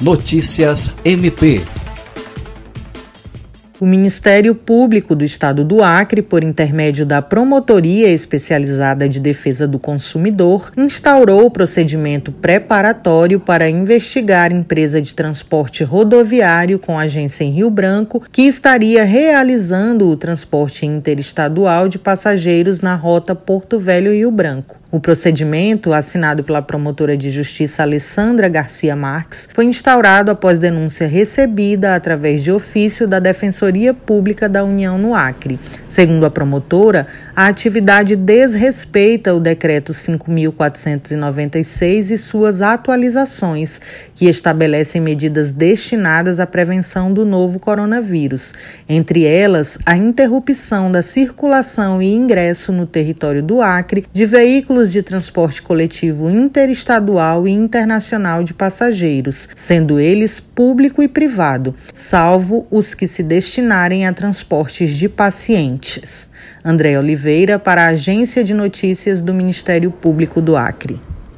Notícias MP o Ministério Público do Estado do Acre, por intermédio da Promotoria Especializada de Defesa do Consumidor, instaurou o procedimento preparatório para investigar empresa de transporte rodoviário com agência em Rio Branco que estaria realizando o transporte interestadual de passageiros na rota Porto Velho Rio Branco. O procedimento, assinado pela promotora de justiça Alessandra Garcia Marques, foi instaurado após denúncia recebida através de ofício da Defensoria Pública da União no Acre. Segundo a promotora, a atividade desrespeita o decreto 5496 e suas atualizações, que estabelecem medidas destinadas à prevenção do novo coronavírus, entre elas a interrupção da circulação e ingresso no território do Acre de veículos veículos de transporte coletivo interestadual e internacional de passageiros, sendo eles público e privado, salvo os que se destinarem a transportes de pacientes. André Oliveira, para a Agência de Notícias do Ministério Público do Acre.